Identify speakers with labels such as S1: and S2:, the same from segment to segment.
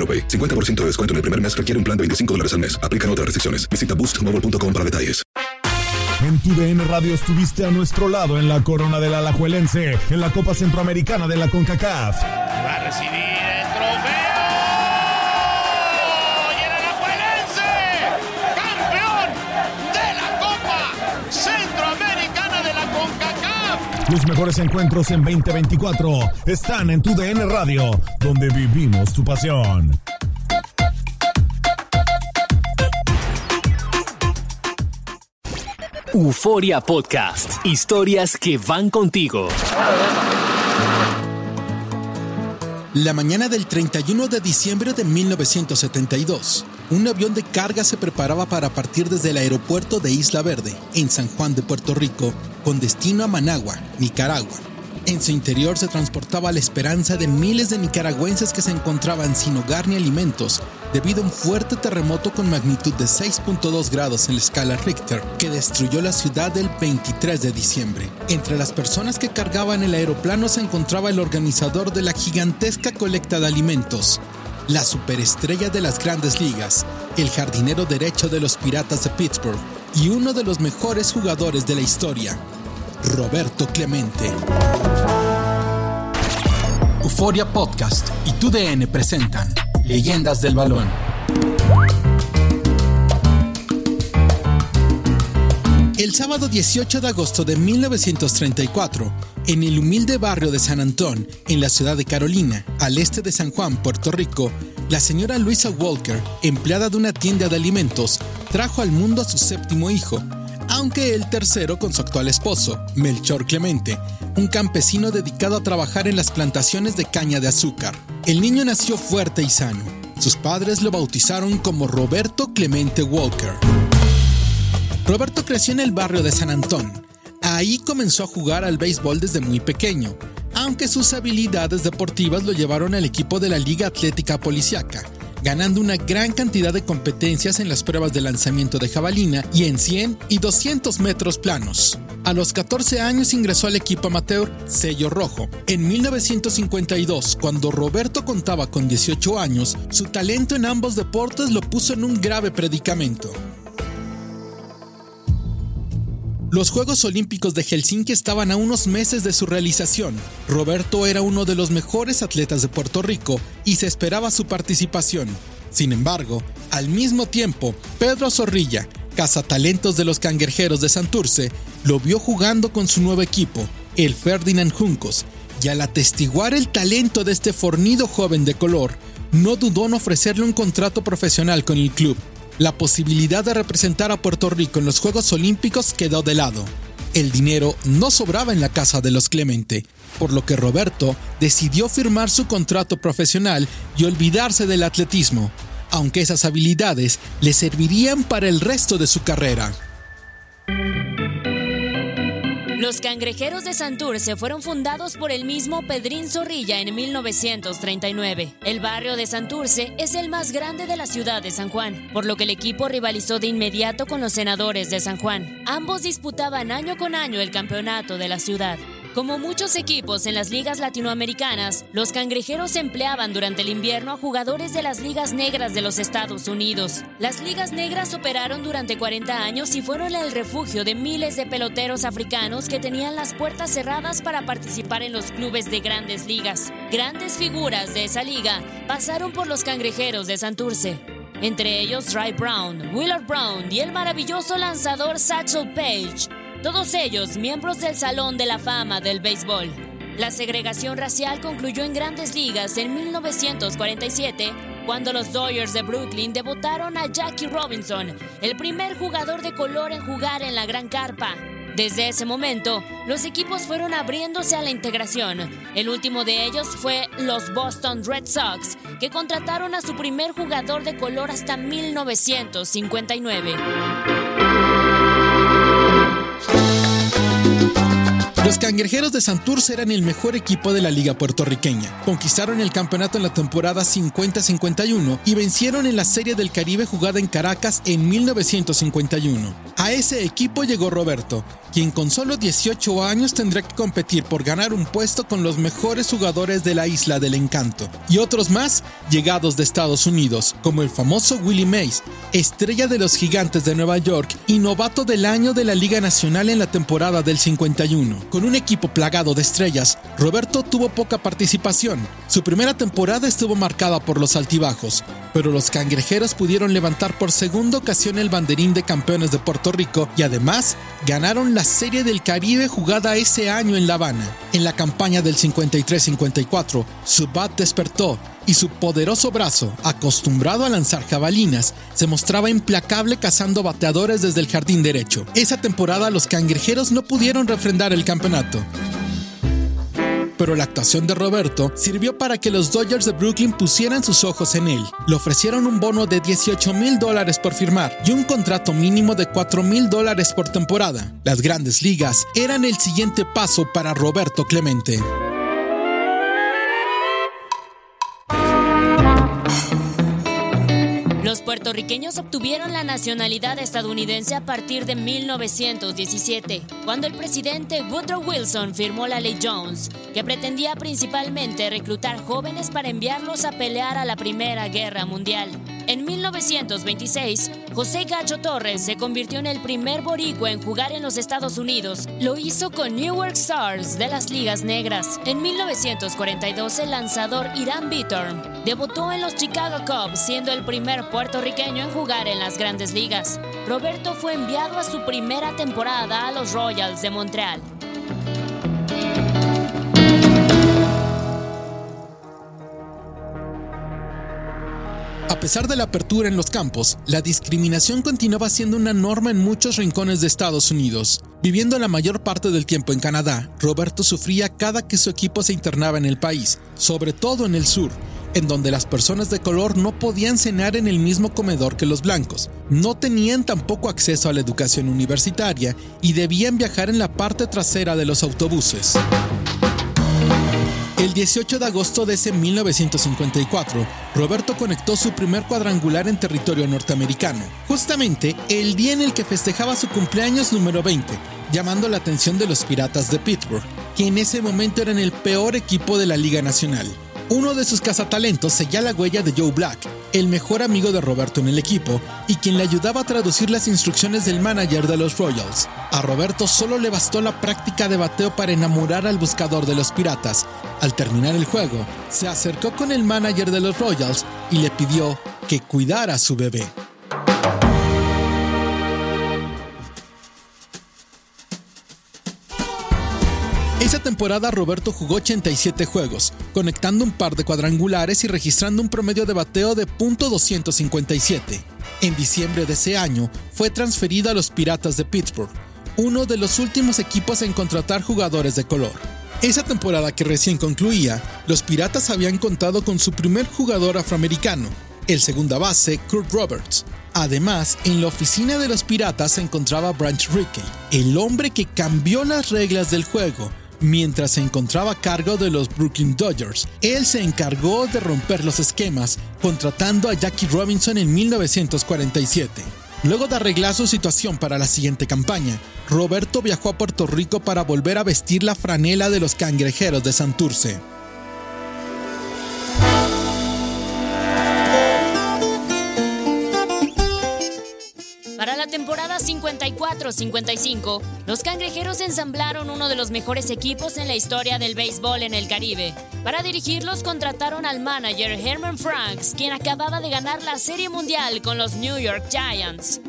S1: AroPay. 50% de descuento en el primer mes requiere un plan de 25 dólares al mes. Aplican otras restricciones. Visita boostmobile.com para detalles.
S2: En tu DN Radio estuviste a nuestro lado en la corona del Alajuelense, en la Copa Centroamericana de la CONCACAF.
S3: Va a recibir
S2: Los mejores encuentros en 2024 están en tu DN Radio, donde vivimos tu pasión.
S4: Euforia Podcast. Historias que van contigo.
S5: La mañana del 31 de diciembre de 1972, un avión de carga se preparaba para partir desde el aeropuerto de Isla Verde, en San Juan de Puerto Rico, con destino a Managua, Nicaragua. En su interior se transportaba la esperanza de miles de nicaragüenses que se encontraban sin hogar ni alimentos debido a un fuerte terremoto con magnitud de 6.2 grados en la escala Richter que destruyó la ciudad el 23 de diciembre. Entre las personas que cargaban el aeroplano se encontraba el organizador de la gigantesca colecta de alimentos, la superestrella de las grandes ligas, el jardinero derecho de los Piratas de Pittsburgh y uno de los mejores jugadores de la historia, Roberto Clemente. Euforia Podcast y TUDN presentan Leyendas del Balón. El sábado 18 de agosto de 1934, en el humilde barrio de San Antón, en la ciudad de Carolina, al este de San Juan, Puerto Rico, la señora Luisa Walker, empleada de una tienda de alimentos, trajo al mundo a su séptimo hijo, aunque el tercero con su actual esposo, Melchor Clemente, un campesino dedicado a trabajar en las plantaciones de caña de azúcar. El niño nació fuerte y sano. Sus padres lo bautizaron como Roberto Clemente Walker. Roberto creció en el barrio de San Antón. Ahí comenzó a jugar al béisbol desde muy pequeño, aunque sus habilidades deportivas lo llevaron al equipo de la Liga Atlética Policiaca, ganando una gran cantidad de competencias en las pruebas de lanzamiento de jabalina y en 100 y 200 metros planos. A los 14 años ingresó al equipo amateur Sello Rojo. En 1952, cuando Roberto contaba con 18 años, su talento en ambos deportes lo puso en un grave predicamento. Los Juegos Olímpicos de Helsinki estaban a unos meses de su realización. Roberto era uno de los mejores atletas de Puerto Rico y se esperaba su participación. Sin embargo, al mismo tiempo, Pedro Zorrilla, cazatalentos de los cangrejeros de Santurce, lo vio jugando con su nuevo equipo, el Ferdinand Juncos, y al atestiguar el talento de este fornido joven de color, no dudó en ofrecerle un contrato profesional con el club. La posibilidad de representar a Puerto Rico en los Juegos Olímpicos quedó de lado. El dinero no sobraba en la casa de los Clemente, por lo que Roberto decidió firmar su contrato profesional y olvidarse del atletismo, aunque esas habilidades le servirían para el resto de su carrera.
S6: Los cangrejeros de Santurce fueron fundados por el mismo Pedrín Zorrilla en 1939. El barrio de Santurce es el más grande de la ciudad de San Juan, por lo que el equipo rivalizó de inmediato con los senadores de San Juan. Ambos disputaban año con año el campeonato de la ciudad. Como muchos equipos en las ligas latinoamericanas, los cangrejeros empleaban durante el invierno a jugadores de las ligas negras de los Estados Unidos. Las ligas negras operaron durante 40 años y fueron el refugio de miles de peloteros africanos que tenían las puertas cerradas para participar en los clubes de grandes ligas. Grandes figuras de esa liga pasaron por los cangrejeros de Santurce. Entre ellos Ray Brown, Willard Brown y el maravilloso lanzador Satchel Paige todos ellos miembros del Salón de la Fama del Béisbol. La segregación racial concluyó en grandes ligas en 1947, cuando los Dodgers de Brooklyn debutaron a Jackie Robinson, el primer jugador de color en jugar en la Gran Carpa. Desde ese momento, los equipos fueron abriéndose a la integración. El último de ellos fue los Boston Red Sox, que contrataron a su primer jugador de color hasta 1959.
S5: Los cangrejeros de Santurce eran el mejor equipo de la liga puertorriqueña. Conquistaron el campeonato en la temporada 50-51 y vencieron en la Serie del Caribe jugada en Caracas en 1951. A ese equipo llegó Roberto, quien con solo 18 años tendrá que competir por ganar un puesto con los mejores jugadores de la Isla del Encanto, y otros más llegados de Estados Unidos, como el famoso Willie Mays, estrella de los Gigantes de Nueva York y novato del año de la Liga Nacional en la temporada del 51. Con un equipo plagado de estrellas, Roberto tuvo poca participación. Su primera temporada estuvo marcada por los altibajos, pero los cangrejeros pudieron levantar por segunda ocasión el banderín de campeones de Puerto Rico y además ganaron la Serie del Caribe jugada ese año en La Habana. En la campaña del 53-54, su bat despertó y su poderoso brazo, acostumbrado a lanzar jabalinas, se mostraba implacable cazando bateadores desde el jardín derecho. Esa temporada los cangrejeros no pudieron refrendar el campeonato pero la actuación de Roberto sirvió para que los Dodgers de Brooklyn pusieran sus ojos en él. Le ofrecieron un bono de 18 mil dólares por firmar y un contrato mínimo de 4 mil dólares por temporada. Las grandes ligas eran el siguiente paso para Roberto Clemente.
S6: Puertorriqueños obtuvieron la nacionalidad estadounidense a partir de 1917, cuando el presidente Woodrow Wilson firmó la ley Jones, que pretendía principalmente reclutar jóvenes para enviarlos a pelear a la Primera Guerra Mundial. En 1926, José Gacho Torres se convirtió en el primer boricua en jugar en los Estados Unidos. Lo hizo con Newark Stars de las Ligas Negras. En 1942, el lanzador Irán Bittern debutó en los Chicago Cubs, siendo el primer puertorriqueño en jugar en las grandes ligas. Roberto fue enviado a su primera temporada a los Royals de Montreal.
S5: A pesar de la apertura en los campos, la discriminación continuaba siendo una norma en muchos rincones de Estados Unidos. Viviendo la mayor parte del tiempo en Canadá, Roberto sufría cada que su equipo se internaba en el país, sobre todo en el sur, en donde las personas de color no podían cenar en el mismo comedor que los blancos, no tenían tampoco acceso a la educación universitaria y debían viajar en la parte trasera de los autobuses. El 18 de agosto de ese 1954, Roberto conectó su primer cuadrangular en territorio norteamericano, justamente el día en el que festejaba su cumpleaños número 20, llamando la atención de los Piratas de Pittsburgh, que en ese momento eran el peor equipo de la Liga Nacional. Uno de sus cazatalentos seguía la huella de Joe Black, el mejor amigo de Roberto en el equipo y quien le ayudaba a traducir las instrucciones del manager de los Royals. A Roberto solo le bastó la práctica de bateo para enamorar al buscador de los piratas. Al terminar el juego, se acercó con el manager de los Royals y le pidió que cuidara a su bebé. Esa temporada Roberto jugó 87 juegos, conectando un par de cuadrangulares y registrando un promedio de bateo de .257. En diciembre de ese año fue transferido a los Piratas de Pittsburgh, uno de los últimos equipos en contratar jugadores de color. Esa temporada que recién concluía, los Piratas habían contado con su primer jugador afroamericano, el segunda base Kurt Roberts. Además, en la oficina de los piratas se encontraba Branch Rickey, el hombre que cambió las reglas del juego. Mientras se encontraba a cargo de los Brooklyn Dodgers, él se encargó de romper los esquemas, contratando a Jackie Robinson en 1947. Luego de arreglar su situación para la siguiente campaña, Roberto viajó a Puerto Rico para volver a vestir la franela de los cangrejeros de Santurce.
S6: 54-55, los cangrejeros ensamblaron uno de los mejores equipos en la historia del béisbol en el Caribe. Para dirigirlos contrataron al manager Herman Franks, quien acababa de ganar la Serie Mundial con los New York Giants.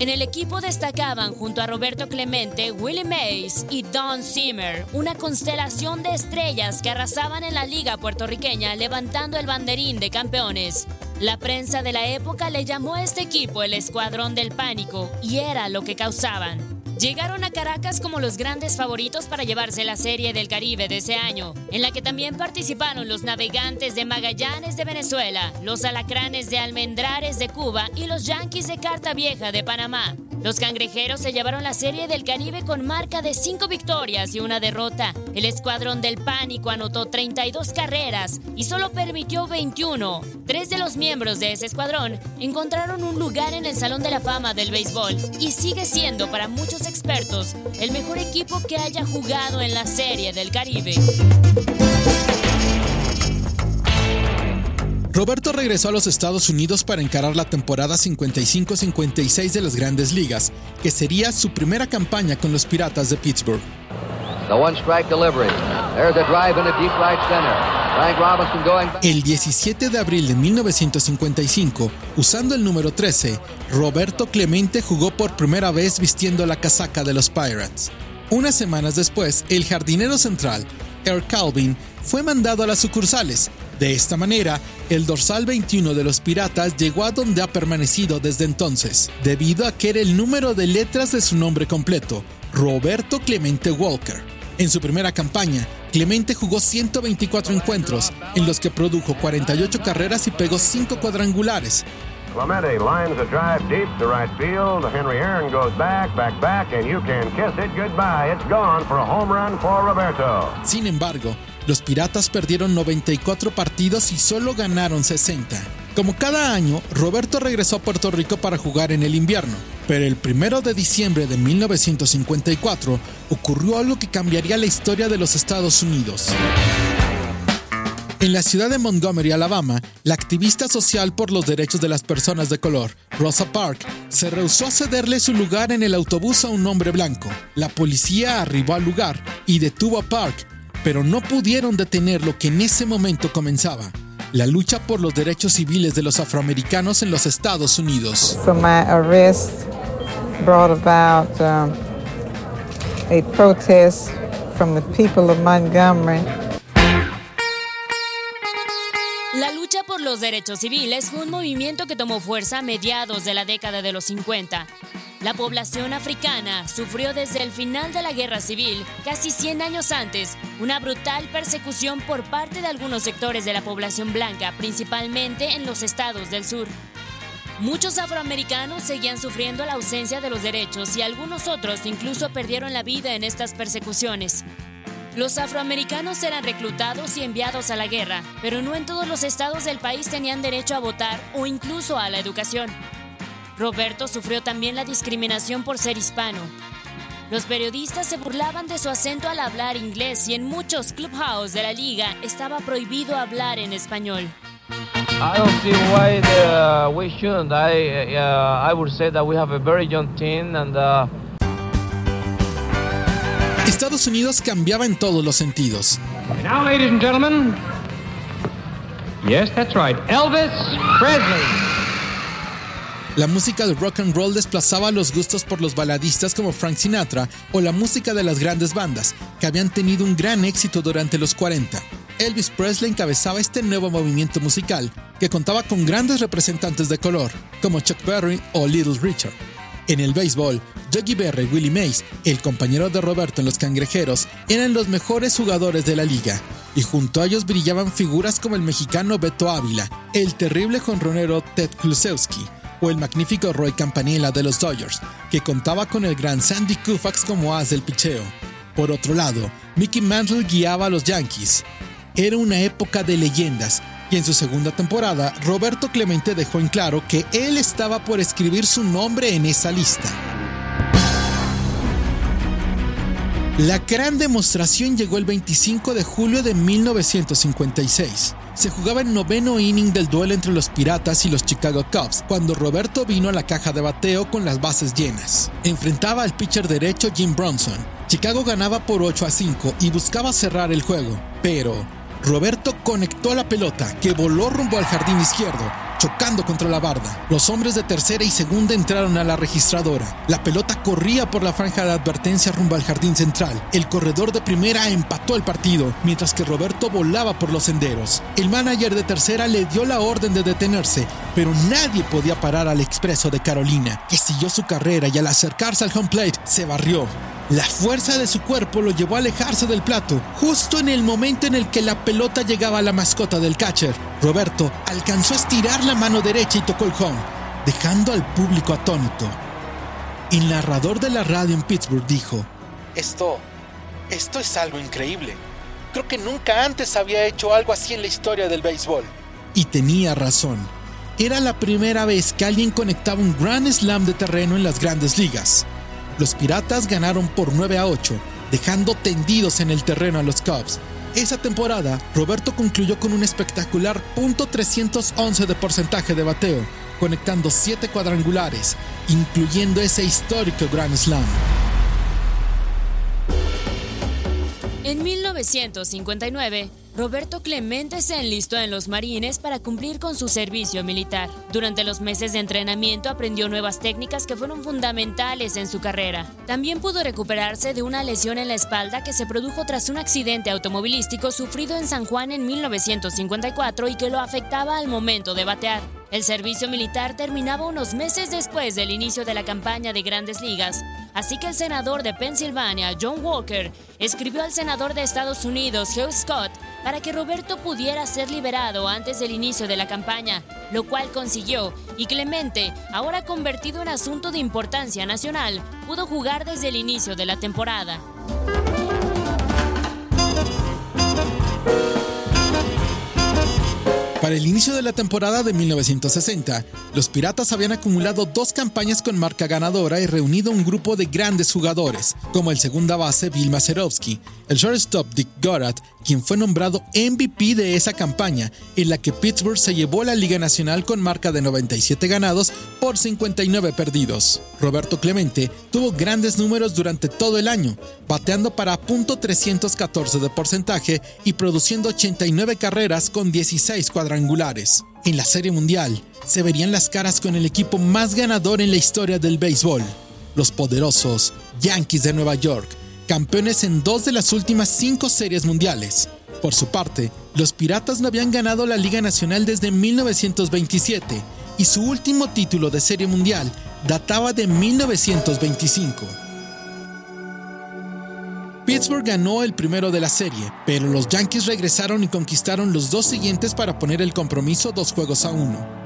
S6: En el equipo destacaban junto a Roberto Clemente, Willie Mays y Don Zimmer, una constelación de estrellas que arrasaban en la liga puertorriqueña levantando el banderín de campeones. La prensa de la época le llamó a este equipo el Escuadrón del Pánico y era lo que causaban. Llegaron a Caracas como los grandes favoritos para llevarse la Serie del Caribe de ese año, en la que también participaron los navegantes de Magallanes de Venezuela, los alacranes de Almendrares de Cuba y los Yankees de Carta Vieja de Panamá. Los cangrejeros se llevaron la Serie del Caribe con marca de 5 victorias y una derrota. El Escuadrón del Pánico anotó 32 carreras y solo permitió 21. Tres de los miembros de ese escuadrón encontraron un lugar en el Salón de la Fama del béisbol y sigue siendo para muchos expertos el mejor equipo que haya jugado en la Serie del Caribe.
S5: Roberto regresó a los Estados Unidos para encarar la temporada 55-56 de las grandes ligas, que sería su primera campaña con los Piratas de Pittsburgh. El 17 de abril de 1955, usando el número 13, Roberto Clemente jugó por primera vez vistiendo la casaca de los Pirates. Unas semanas después, el jardinero central, Earl Calvin, fue mandado a las sucursales, de esta manera, el dorsal 21 de los Piratas llegó a donde ha permanecido desde entonces, debido a que era el número de letras de su nombre completo, Roberto Clemente Walker. En su primera campaña, Clemente jugó 124 encuentros, en los que produjo 48 carreras y pegó 5 cuadrangulares. Clemente lines a drive deep to right field. Henry Aaron goes back, back, back, and you can kiss it goodbye. It's gone for a home run for Roberto. Sin embargo, los Piratas perdieron 94 partidos y solo ganaron 60. Como cada año, Roberto regresó a Puerto Rico para jugar en el invierno, pero el 1 de diciembre de 1954 ocurrió algo que cambiaría la historia de los Estados Unidos. En la ciudad de Montgomery, Alabama, la activista social por los derechos de las personas de color, Rosa Park, se rehusó a cederle su lugar en el autobús a un hombre blanco. La policía arribó al lugar y detuvo a Park, pero no pudieron detener lo que en ese momento comenzaba, la lucha por los derechos civiles de los afroamericanos en los Estados Unidos.
S7: So my arrest brought about um, a protest from the people of Montgomery.
S6: La lucha por los derechos civiles fue un movimiento que tomó fuerza a mediados de la década de los 50 la población africana sufrió desde el final de la guerra civil, casi 100 años antes, una brutal persecución por parte de algunos sectores de la población blanca, principalmente en los estados del sur. Muchos afroamericanos seguían sufriendo la ausencia de los derechos y algunos otros incluso perdieron la vida en estas persecuciones. Los afroamericanos eran reclutados y enviados a la guerra, pero no en todos los estados del país tenían derecho a votar o incluso a la educación. Roberto sufrió también la discriminación por ser hispano. Los periodistas se burlaban de su acento al hablar inglés y en muchos clubhouse de la liga estaba prohibido hablar en español. I don't see why the, we shouldn't. I, uh, I would say that we have a very young team and uh...
S5: Estados Unidos cambiaba en todos los sentidos.
S8: Now, ladies and gentlemen, yes, that's right, Elvis Presley.
S5: La música del rock and roll desplazaba los gustos por los baladistas como Frank Sinatra o la música de las grandes bandas, que habían tenido un gran éxito durante los 40. Elvis Presley encabezaba este nuevo movimiento musical, que contaba con grandes representantes de color, como Chuck Berry o Little Richard. En el béisbol, Yogi Berry y Willie Mays, el compañero de Roberto en los Cangrejeros, eran los mejores jugadores de la liga, y junto a ellos brillaban figuras como el mexicano Beto Ávila, el terrible jonronero Ted Klusewski, el magnífico Roy Campanella de los Dodgers, que contaba con el gran Sandy Koufax como as del picheo. Por otro lado, Mickey Mantle guiaba a los Yankees. Era una época de leyendas, y en su segunda temporada, Roberto Clemente dejó en claro que él estaba por escribir su nombre en esa lista. La gran demostración llegó el 25 de julio de 1956. Se jugaba el noveno inning del duelo entre los Piratas y los Chicago Cubs, cuando Roberto vino a la caja de bateo con las bases llenas. Enfrentaba al pitcher derecho Jim Bronson. Chicago ganaba por 8 a 5 y buscaba cerrar el juego, pero Roberto conectó la pelota, que voló rumbo al jardín izquierdo, chocando contra la barda. Los hombres de tercera y segunda entraron a la registradora. La pelota corría por la franja de advertencia rumbo al jardín central. El corredor de primera empató el partido, mientras que Roberto volaba por los senderos. El manager de tercera le dio la orden de detenerse, pero nadie podía parar al expreso de Carolina, que siguió su carrera y al acercarse al home plate se barrió. La fuerza de su cuerpo lo llevó a alejarse del plato, justo en el momento en el que la pelota llegaba a la mascota del catcher. Roberto alcanzó a estirar la mano derecha y tocó el home, dejando al público atónito. El narrador de la radio en Pittsburgh dijo, Esto, esto es algo increíble. Creo que nunca antes había hecho algo así en la historia del béisbol. Y tenía razón. Era la primera vez que alguien conectaba un Grand Slam de terreno en las grandes ligas. Los Piratas ganaron por 9 a 8, dejando tendidos en el terreno a los Cubs. Esa temporada, Roberto concluyó con un espectacular .311 de porcentaje de bateo, conectando 7 cuadrangulares, incluyendo ese histórico Grand Slam.
S6: En 1959, Roberto Clemente se enlistó en los Marines para cumplir con su servicio militar. Durante los meses de entrenamiento aprendió nuevas técnicas que fueron fundamentales en su carrera. También pudo recuperarse de una lesión en la espalda que se produjo tras un accidente automovilístico sufrido en San Juan en 1954 y que lo afectaba al momento de batear. El servicio militar terminaba unos meses después del inicio de la campaña de grandes ligas, así que el senador de Pensilvania, John Walker, escribió al senador de Estados Unidos, Hugh Scott, para que Roberto pudiera ser liberado antes del inicio de la campaña, lo cual consiguió, y Clemente, ahora convertido en asunto de importancia nacional, pudo jugar desde el inicio de la temporada.
S5: Para el inicio de la temporada de 1960, los Piratas habían acumulado dos campañas con marca ganadora y reunido un grupo de grandes jugadores, como el segunda base Bill Mazerovsky, el shortstop Dick Gorat, quien fue nombrado MVP de esa campaña, en la que Pittsburgh se llevó la Liga Nacional con marca de 97 ganados por 59 perdidos. Roberto Clemente tuvo grandes números durante todo el año, bateando para .314 de porcentaje y produciendo 89 carreras con 16 cuadrangulares. En la Serie Mundial, se verían las caras con el equipo más ganador en la historia del béisbol, los poderosos Yankees de Nueva York, campeones en dos de las últimas cinco series mundiales. Por su parte, los Piratas no habían ganado la Liga Nacional desde 1927 y su último título de serie mundial databa de 1925. Pittsburgh ganó el primero de la serie, pero los Yankees regresaron y conquistaron los dos siguientes para poner el compromiso dos juegos a uno.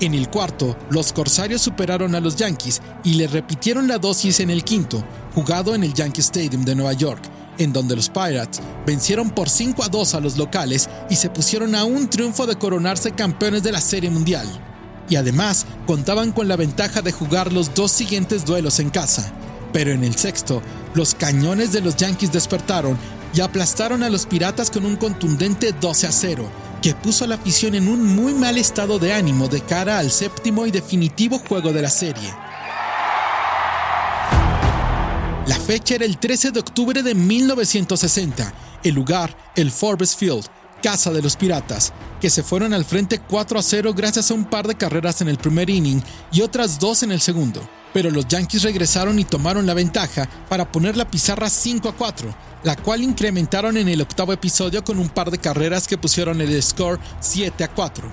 S5: En el cuarto, los Corsarios superaron a los Yankees y le repitieron la dosis en el quinto, jugado en el Yankee Stadium de Nueva York, en donde los Pirates vencieron por 5 a 2 a los locales y se pusieron a un triunfo de coronarse campeones de la Serie Mundial. Y además contaban con la ventaja de jugar los dos siguientes duelos en casa. Pero en el sexto, los cañones de los Yankees despertaron y aplastaron a los Piratas con un contundente 12 a 0, que puso a la afición en un muy mal estado de ánimo de cara al séptimo y definitivo juego de la serie. La fecha era el 13 de octubre de 1960, el lugar, el Forbes Field, casa de los Piratas, que se fueron al frente 4 a 0 gracias a un par de carreras en el primer inning y otras dos en el segundo. Pero los Yankees regresaron y tomaron la ventaja para poner la pizarra 5 a 4, la cual incrementaron en el octavo episodio con un par de carreras que pusieron el score 7 a 4.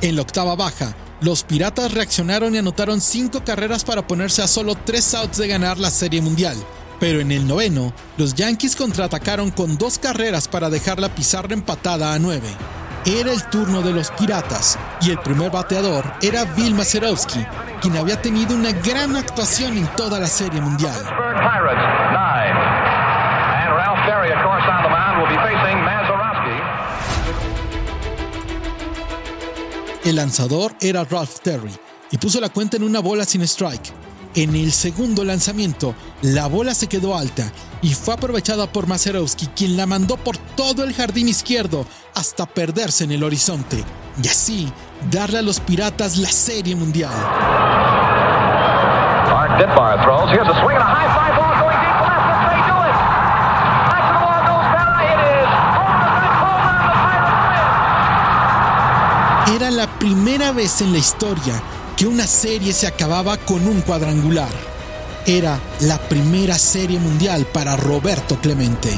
S5: En la octava baja, los Piratas reaccionaron y anotaron 5 carreras para ponerse a solo 3 outs de ganar la Serie Mundial. Pero en el noveno, los Yankees contraatacaron con dos carreras para dejar la pizarra empatada a 9. era el turno de los Piratas y el primer bateador era Bill Mazeroski, quien había tenido una gran actuación en toda la Serie Mundial. El lanzador era Ralph Terry y puso la cuenta en una bola sin strike. En el segundo lanzamiento, la bola se quedó alta y fue aprovechada por Mazeroski, quien la mandó por todo el jardín izquierdo hasta perderse en el horizonte y así darle a los Piratas la Serie Mundial. Era la primera vez en la historia que una serie se acababa con un cuadrangular. Era la primera serie mundial para Roberto Clemente.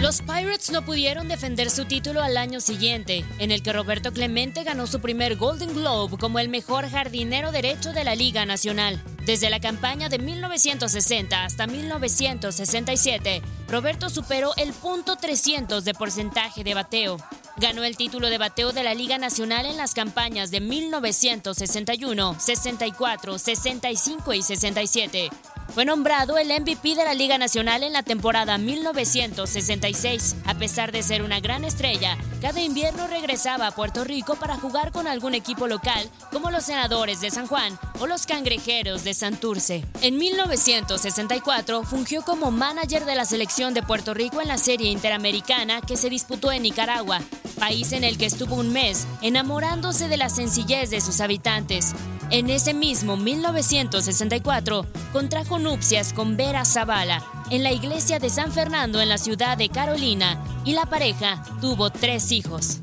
S6: Los Pirates no pudieron defender su título al año siguiente, en el que Roberto Clemente ganó su primer Golden Globe como el mejor jardinero derecho de la Liga Nacional. Desde la campaña de 1960 hasta 1967, Roberto superó el punto 300 de porcentaje de bateo. Ganó el título de bateo de la Liga Nacional en las campañas de 1961, 64, 65 y 67. Fue nombrado el MVP de la Liga Nacional en la temporada 1966. A pesar de ser una gran estrella, cada invierno regresaba a Puerto Rico para jugar con algún equipo local, como los Senadores de San Juan o los Cangrejeros de Santurce. En 1964 fungió como manager de la selección de Puerto Rico en la Serie Interamericana que se disputó en Nicaragua, país en el que estuvo un mes, enamorándose de la sencillez de sus habitantes. En ese mismo 1964, contrajo nupcias con Vera Zavala en la iglesia de San Fernando en la ciudad de Carolina y la pareja tuvo tres hijos.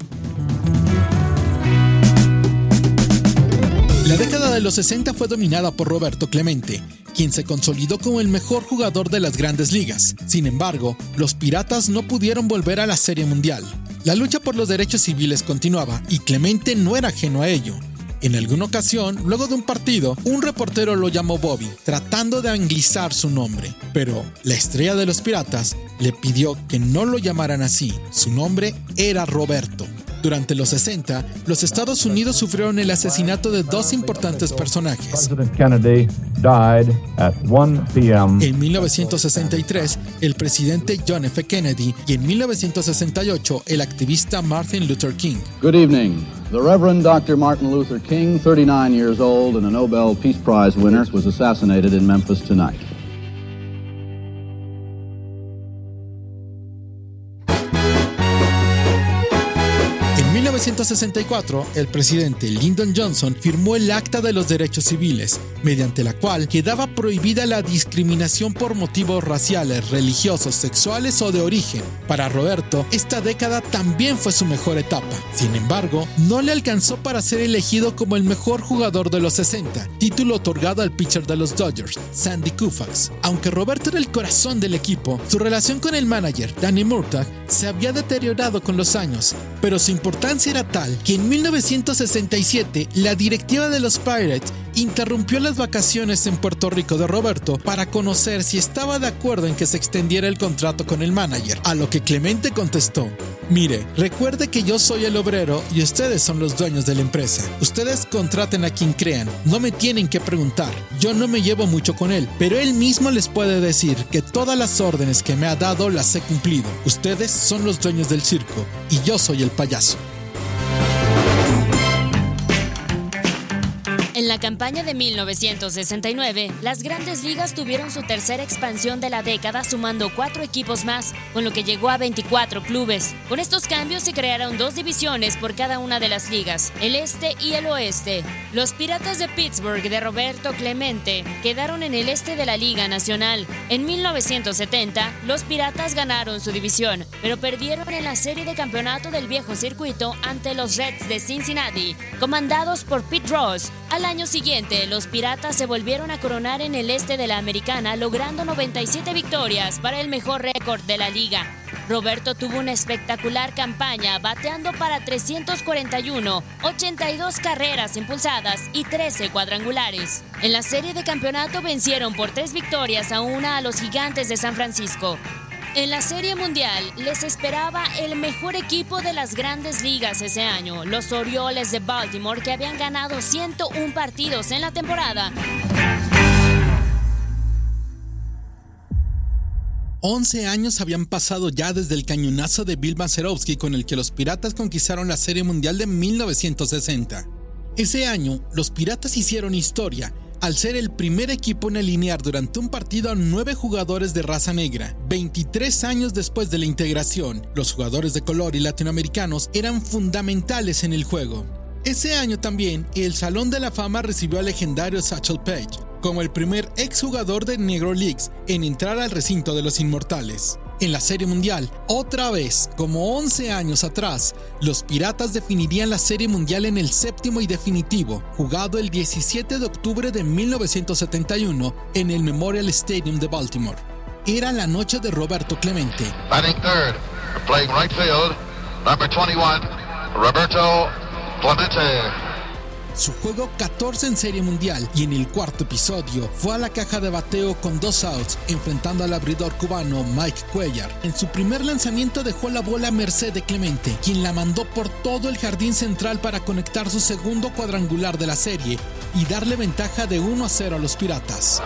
S5: La década de los 60 fue dominada por Roberto Clemente, quien se consolidó como el mejor jugador de las grandes ligas. Sin embargo, los Piratas no pudieron volver a la Serie Mundial. La lucha por los derechos civiles continuaba y Clemente no era ajeno a ello. En alguna ocasión, luego de un partido, un reportero lo llamó Bobby, tratando de anglizar su nombre. Pero la estrella de los piratas le pidió que no lo llamaran así. Su nombre era Roberto. Durante los 60, los Estados Unidos sufrieron el asesinato de dos importantes personajes. En 1963, el presidente John F. Kennedy y en 1968, el activista Martin Luther King.
S9: Good evening. The Reverend Dr. Martin Luther King, 39 years old and a Nobel Peace Prize winner, was assassinated in Memphis tonight.
S5: 1964, el presidente Lyndon Johnson firmó el Acta de los Derechos Civiles, mediante la cual quedaba prohibida la discriminación por motivos raciales, religiosos, sexuales o de origen. Para Roberto, esta década también fue su mejor etapa. Sin embargo, no le alcanzó para ser elegido como el mejor jugador de los 60, título otorgado al pitcher de los Dodgers, Sandy Koufax. Aunque Roberto era el corazón del equipo, su relación con el manager, Danny Murtagh, se había deteriorado con los años, pero su importancia era que en 1967 la directiva de los Pirates interrumpió las vacaciones en Puerto Rico de Roberto para conocer si estaba de acuerdo en que se extendiera el contrato con el manager, a lo que Clemente contestó, mire, recuerde que yo soy el obrero y ustedes son los dueños de la empresa. Ustedes contraten a quien crean, no me tienen que preguntar, yo no me llevo mucho con él, pero él mismo les puede decir que todas las órdenes que me ha dado las he cumplido. Ustedes son los dueños del circo y yo soy el payaso.
S6: En la campaña de 1969, las grandes ligas tuvieron su tercera expansión de la década sumando cuatro equipos más, con lo que llegó a 24 clubes. Con estos cambios se crearon dos divisiones por cada una de las ligas, el este y el oeste. Los Piratas de Pittsburgh de Roberto Clemente quedaron en el este de la Liga Nacional. En 1970, los Piratas ganaron su división, pero perdieron en la serie de campeonato del viejo circuito ante los Reds de Cincinnati, comandados por Pete Ross. Año siguiente, los Piratas se volvieron a coronar en el este de la Americana, logrando 97 victorias para el mejor récord de la liga. Roberto tuvo una espectacular campaña, bateando para 341, 82 carreras impulsadas y 13 cuadrangulares. En la serie de campeonato vencieron por tres victorias a una a los gigantes de San Francisco. En la Serie Mundial les esperaba el mejor equipo de las grandes ligas ese año, los Orioles de Baltimore que habían ganado 101 partidos en la temporada.
S5: 11 años habían pasado ya desde el cañonazo de Bill Mazerovsky con el que los Piratas conquistaron la Serie Mundial de 1960. Ese año, los Piratas hicieron historia al ser el primer equipo en alinear durante un partido a nueve jugadores de raza negra. 23 años después de la integración, los jugadores de color y latinoamericanos eran fundamentales en el juego. Ese año también, el Salón de la Fama recibió al legendario Satchel Paige, como el primer exjugador de Negro Leagues en entrar al recinto de los Inmortales. En la Serie Mundial, otra vez, como 11 años atrás, los Piratas definirían la Serie Mundial en el séptimo y definitivo, jugado el 17 de octubre de 1971 en el Memorial Stadium de Baltimore. Era la noche de Roberto Clemente.
S10: third, playing right field, number 21, Roberto Clemente
S5: su juego 14 en Serie Mundial y en el cuarto episodio fue a la caja de bateo con dos outs enfrentando al abridor cubano Mike Cuellar. En su primer lanzamiento dejó la bola a merced de Clemente, quien la mandó por todo el jardín central para conectar su segundo cuadrangular de la serie y darle ventaja de 1 a 0 a los Piratas.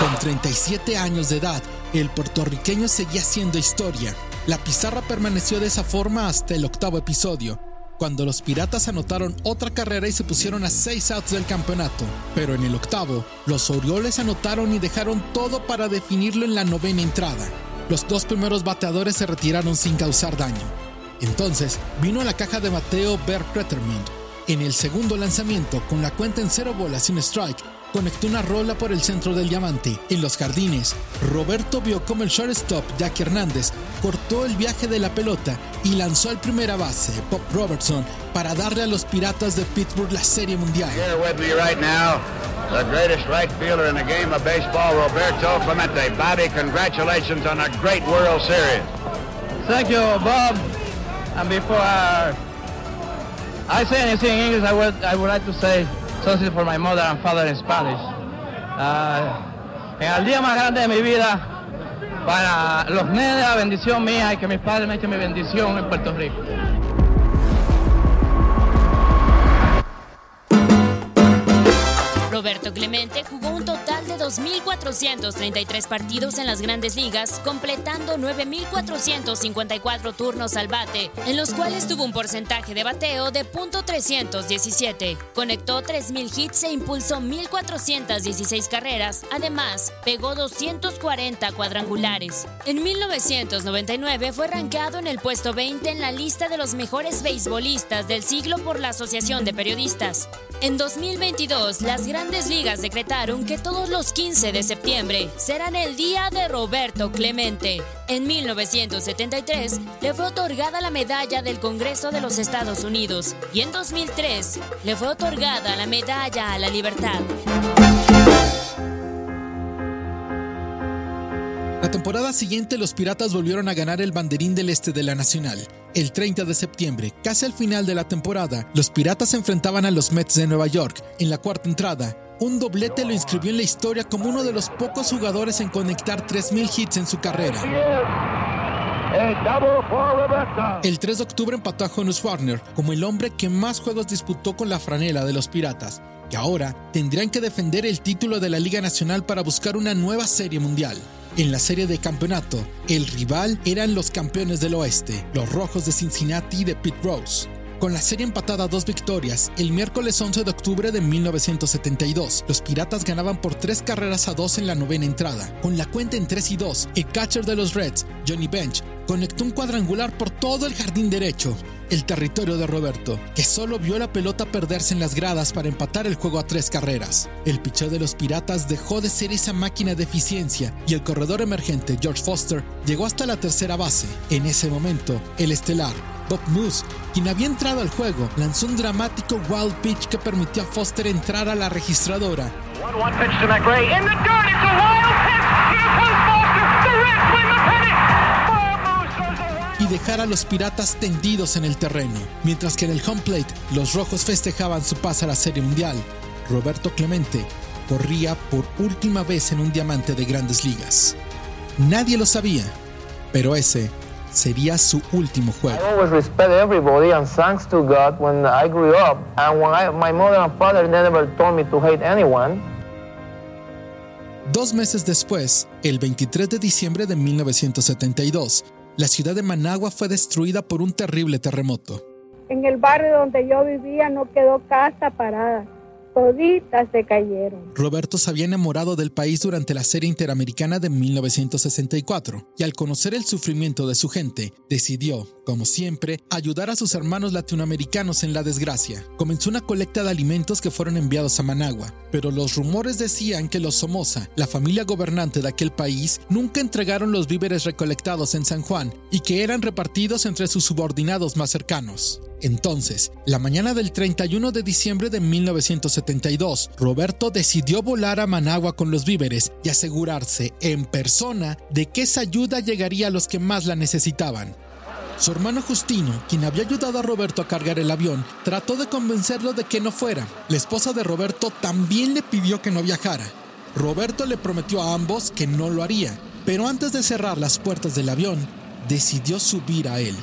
S5: Con 37 años de edad, el puertorriqueño seguía haciendo historia la pizarra permaneció de esa forma hasta el octavo episodio, cuando los Piratas anotaron otra carrera y se pusieron a seis outs del campeonato. Pero en el octavo, los Orioles anotaron y dejaron todo para definirlo en la novena entrada. Los dos primeros bateadores se retiraron sin causar daño. Entonces vino a la caja de bateo Bert Cretterman. En el segundo lanzamiento, con la cuenta en cero bolas sin strike, conectó una rola por el centro del diamante. En los jardines, Roberto vio como el shortstop Jackie Hernández cortó el viaje de la pelota y lanzó al primera base, Bob Robertson, para darle a los Piratas de Pittsburgh la Serie Mundial.
S11: Here with me right now, the greatest right fielder in the game of baseball, Roberto Clemente. Bobby, congratulations on a great World Series.
S12: Thank you, Bob. And before I, I say anything in English, I would, I would like to say Something for my mother and father in Spanish. Uh, en el día más grande de mi vida, para los nenes, la bendición mía y que mis padres me echen mi bendición en Puerto Rico.
S6: Roberto Clemente jugó un total de 2.433 partidos en las grandes ligas, completando 9.454 turnos al bate, en los cuales tuvo un porcentaje de bateo de .317. Conectó 3.000 hits e impulsó 1.416 carreras, además pegó 240 cuadrangulares. En 1999 fue rankeado en el puesto 20 en la lista de los mejores beisbolistas del siglo por la Asociación de Periodistas. En 2022, las grandes ligas decretaron que todos los 15 de septiembre serán el día de Roberto Clemente. En 1973 le fue otorgada la medalla del Congreso de los Estados Unidos y en 2003 le fue otorgada la medalla a la libertad.
S5: La temporada siguiente los Piratas volvieron a ganar el banderín del este de la Nacional. El 30 de septiembre, casi al final de la temporada, los Piratas se enfrentaban a los Mets de Nueva York. En la cuarta entrada, un doblete lo inscribió en la historia como uno de los pocos jugadores en conectar 3.000 hits en su carrera. El 3 de octubre empató a Honus Warner como el hombre que más juegos disputó con la franela de los Piratas, que ahora tendrían que defender el título de la Liga Nacional para buscar una nueva serie mundial. En la serie de campeonato, el rival eran los campeones del oeste, los Rojos de Cincinnati de Pete Rose. Con la serie empatada a dos victorias, el miércoles 11 de octubre de 1972, los Piratas ganaban por tres carreras a dos en la novena entrada. Con la cuenta en 3 y 2, el catcher de los Reds, Johnny Bench, conectó un cuadrangular por todo el jardín derecho, el territorio de Roberto, que solo vio la pelota perderse en las gradas para empatar el juego a tres carreras. El picheo de los Piratas dejó de ser esa máquina de eficiencia y el corredor emergente George Foster llegó hasta la tercera base. En ese momento, el estelar Bob Moose, quien había entrado al juego, lanzó un dramático wild pitch que permitió a Foster entrar a la registradora. Y dejar a los piratas tendidos en el terreno. Mientras que en el home plate, los rojos festejaban su paso a la Serie Mundial. Roberto Clemente corría por última vez en un diamante de grandes ligas. Nadie lo sabía, pero ese sería su último juego.
S13: I always respect everybody and thanks to God when I grew up and when I, my mother and father never told me to hate anyone.
S5: Dos meses después, el 23 de diciembre de 1972, la ciudad de Managua fue destruida por un terrible terremoto.
S14: En el barrio donde yo vivía no quedó casa parada toditas se cayeron.
S5: Roberto se había enamorado del país durante la Serie Interamericana de 1964 y al conocer el sufrimiento de su gente, decidió, como siempre, ayudar a sus hermanos latinoamericanos en la desgracia. Comenzó una colecta de alimentos que fueron enviados a Managua, pero los rumores decían que los Somoza, la familia gobernante de aquel país, nunca entregaron los víveres recolectados en San Juan y que eran repartidos entre sus subordinados más cercanos. Entonces, la mañana del 31 de diciembre de 1972, Roberto decidió volar a Managua con los víveres y asegurarse en persona de que esa ayuda llegaría a los que más la necesitaban. Su hermano Justino, quien había ayudado a Roberto a cargar el avión, trató de convencerlo de que no fuera. La esposa de Roberto también le pidió que no viajara. Roberto le prometió a ambos que no lo haría, pero antes de cerrar las puertas del avión, decidió subir a él.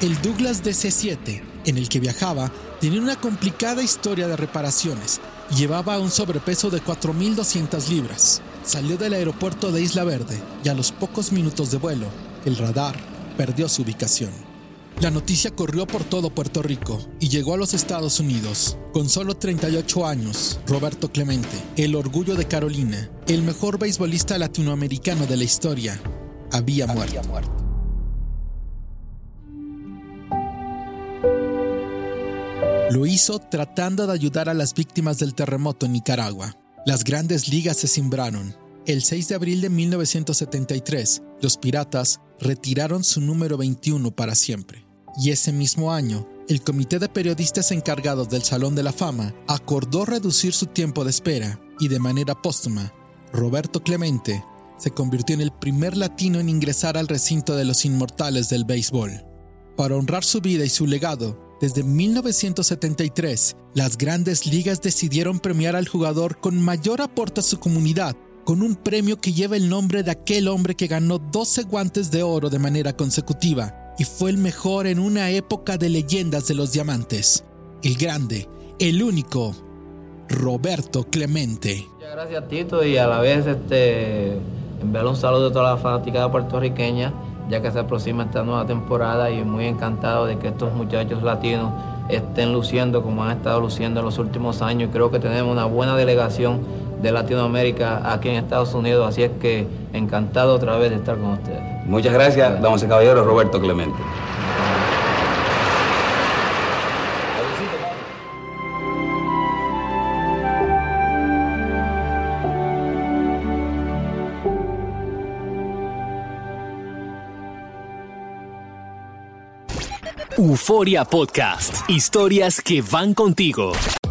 S5: El Douglas DC-7, en el que viajaba, tenía una complicada historia de reparaciones llevaba un sobrepeso de 4.200 libras. Salió del aeropuerto de Isla Verde y a los pocos minutos de vuelo, el radar perdió su ubicación. La noticia corrió por todo Puerto Rico y llegó a los Estados Unidos. Con solo 38 años, Roberto Clemente, el orgullo de Carolina, el mejor beisbolista latinoamericano de la historia, había muerto. Lo hizo tratando de ayudar a las víctimas del terremoto en Nicaragua. Las grandes ligas se simbraron. El 6 de abril de 1973, los piratas retiraron su número 21 para siempre. Y ese mismo año, el comité de periodistas encargados del Salón de la Fama acordó reducir su tiempo de espera y de manera póstuma, Roberto Clemente se convirtió en el primer latino en ingresar al recinto de los inmortales del béisbol. Para honrar su vida y su legado, desde 1973, las grandes ligas decidieron premiar al jugador con mayor aporte a su comunidad, con un premio que lleva el nombre de aquel hombre que ganó 12 guantes de oro de manera consecutiva y fue el mejor en una época de leyendas de los diamantes. El grande, el único, Roberto Clemente.
S12: Muchas gracias Tito y a la vez este, enviar un saludo a toda la fanática puertorriqueña ya que se aproxima esta nueva temporada y muy encantado de que estos muchachos latinos estén luciendo como han estado luciendo en los últimos años. Creo que tenemos una buena delegación de Latinoamérica aquí en Estados Unidos, así es que encantado otra vez de estar con ustedes.
S15: Muchas gracias, el caballero Roberto Clemente.
S4: Euforia Podcast. Historias que van contigo.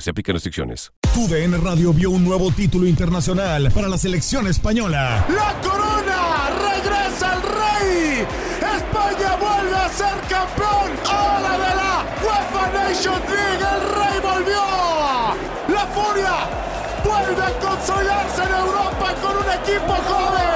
S16: Se aplican restricciones.
S2: TUDN Radio vio un nuevo título internacional para la selección española.
S3: ¡La corona! ¡Regresa el rey! ¡España vuelve a ser campeón! ¡Ahora de la UEFA Nations League! ¡El rey volvió! ¡La furia! vuelve a consolidarse en Europa con un equipo joven.